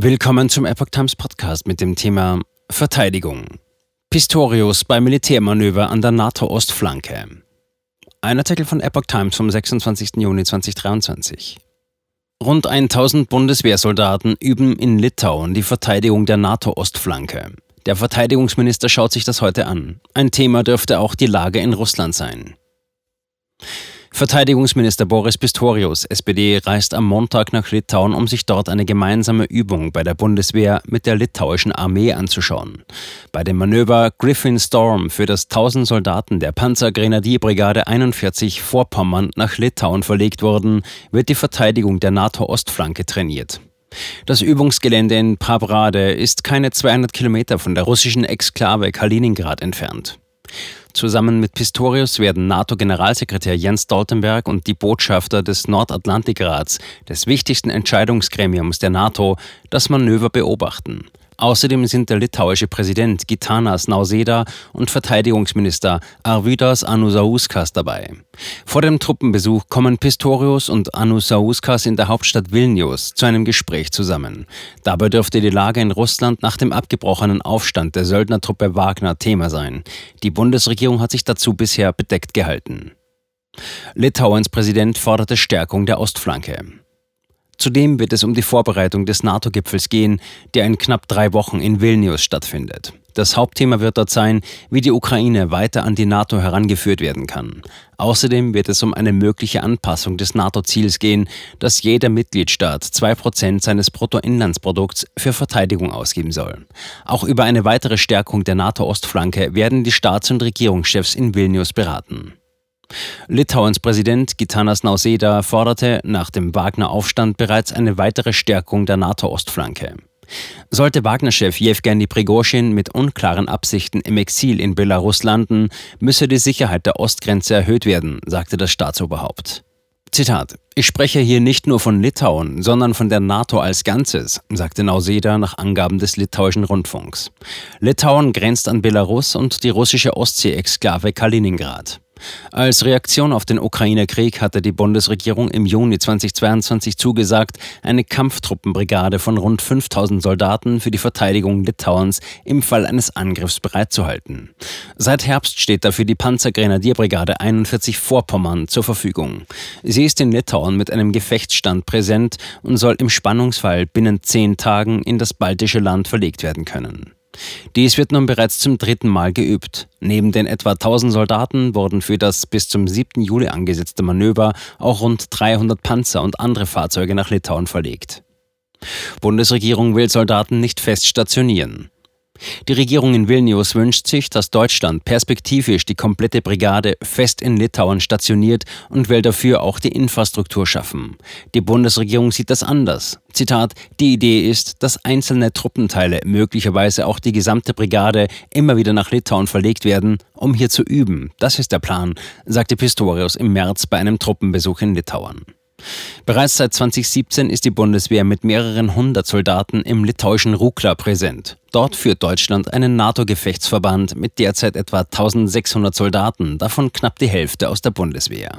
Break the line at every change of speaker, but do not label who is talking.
Willkommen zum Epoch Times Podcast mit dem Thema Verteidigung. Pistorius bei Militärmanöver an der NATO-Ostflanke. Ein Artikel von Epoch Times vom 26. Juni 2023. Rund 1000 Bundeswehrsoldaten üben in Litauen die Verteidigung der NATO-Ostflanke. Der Verteidigungsminister schaut sich das heute an. Ein Thema dürfte auch die Lage in Russland sein. Verteidigungsminister Boris Pistorius, SPD, reist am Montag nach Litauen, um sich dort eine gemeinsame Übung bei der Bundeswehr mit der litauischen Armee anzuschauen. Bei dem Manöver Griffin Storm für das 1000 Soldaten der Panzergrenadierbrigade 41 Vorpommern nach Litauen verlegt wurden, wird die Verteidigung der NATO-Ostflanke trainiert. Das Übungsgelände in Prabrade ist keine 200 Kilometer von der russischen Exklave Kaliningrad entfernt. Zusammen mit Pistorius werden NATO-Generalsekretär Jens Stoltenberg und die Botschafter des Nordatlantikrats, des wichtigsten Entscheidungsgremiums der NATO, das Manöver beobachten. Außerdem sind der litauische Präsident Gitanas Nauseda und Verteidigungsminister Arvydas Anusauskas dabei. Vor dem Truppenbesuch kommen Pistorius und Anusauskas in der Hauptstadt Vilnius zu einem Gespräch zusammen. Dabei dürfte die Lage in Russland nach dem abgebrochenen Aufstand der Söldnertruppe Wagner Thema sein. Die Bundesregierung hat sich dazu bisher bedeckt gehalten. Litauens Präsident forderte Stärkung der Ostflanke. Zudem wird es um die Vorbereitung des NATO-Gipfels gehen, der in knapp drei Wochen in Vilnius stattfindet. Das Hauptthema wird dort sein, wie die Ukraine weiter an die NATO herangeführt werden kann. Außerdem wird es um eine mögliche Anpassung des NATO-Ziels gehen, dass jeder Mitgliedstaat zwei Prozent seines Bruttoinlandsprodukts für Verteidigung ausgeben soll. Auch über eine weitere Stärkung der NATO-Ostflanke werden die Staats- und Regierungschefs in Vilnius beraten. Litauens Präsident Gitanas Nauseda forderte nach dem Wagner-Aufstand bereits eine weitere Stärkung der NATO-Ostflanke. Sollte Wagner-Chef Jewgeni Prigozhin mit unklaren Absichten im Exil in Belarus landen, müsse die Sicherheit der Ostgrenze erhöht werden, sagte das Staatsoberhaupt. Zitat: Ich spreche hier nicht nur von Litauen, sondern von der NATO als Ganzes, sagte Nauseda nach Angaben des litauischen Rundfunks. Litauen grenzt an Belarus und die russische Ostsee-Exklave Kaliningrad. Als Reaktion auf den Ukraine-Krieg hatte die Bundesregierung im Juni 2022 zugesagt, eine Kampftruppenbrigade von rund 5000 Soldaten für die Verteidigung Litauens im Fall eines Angriffs bereitzuhalten. Seit Herbst steht dafür die Panzergrenadierbrigade 41 Vorpommern zur Verfügung. Sie ist in Litauen mit einem Gefechtsstand präsent und soll im Spannungsfall binnen zehn Tagen in das baltische Land verlegt werden können. Dies wird nun bereits zum dritten Mal geübt. Neben den etwa 1000 Soldaten wurden für das bis zum 7. Juli angesetzte Manöver auch rund 300 Panzer und andere Fahrzeuge nach Litauen verlegt. Bundesregierung will Soldaten nicht fest stationieren. Die Regierung in Vilnius wünscht sich, dass Deutschland perspektivisch die komplette Brigade fest in Litauen stationiert und will dafür auch die Infrastruktur schaffen. Die Bundesregierung sieht das anders. Zitat, die Idee ist, dass einzelne Truppenteile, möglicherweise auch die gesamte Brigade, immer wieder nach Litauen verlegt werden, um hier zu üben. Das ist der Plan, sagte Pistorius im März bei einem Truppenbesuch in Litauen. Bereits seit 2017 ist die Bundeswehr mit mehreren hundert Soldaten im litauischen Rukla präsent. Dort führt Deutschland einen NATO-Gefechtsverband mit derzeit etwa 1600 Soldaten, davon knapp die Hälfte aus der Bundeswehr.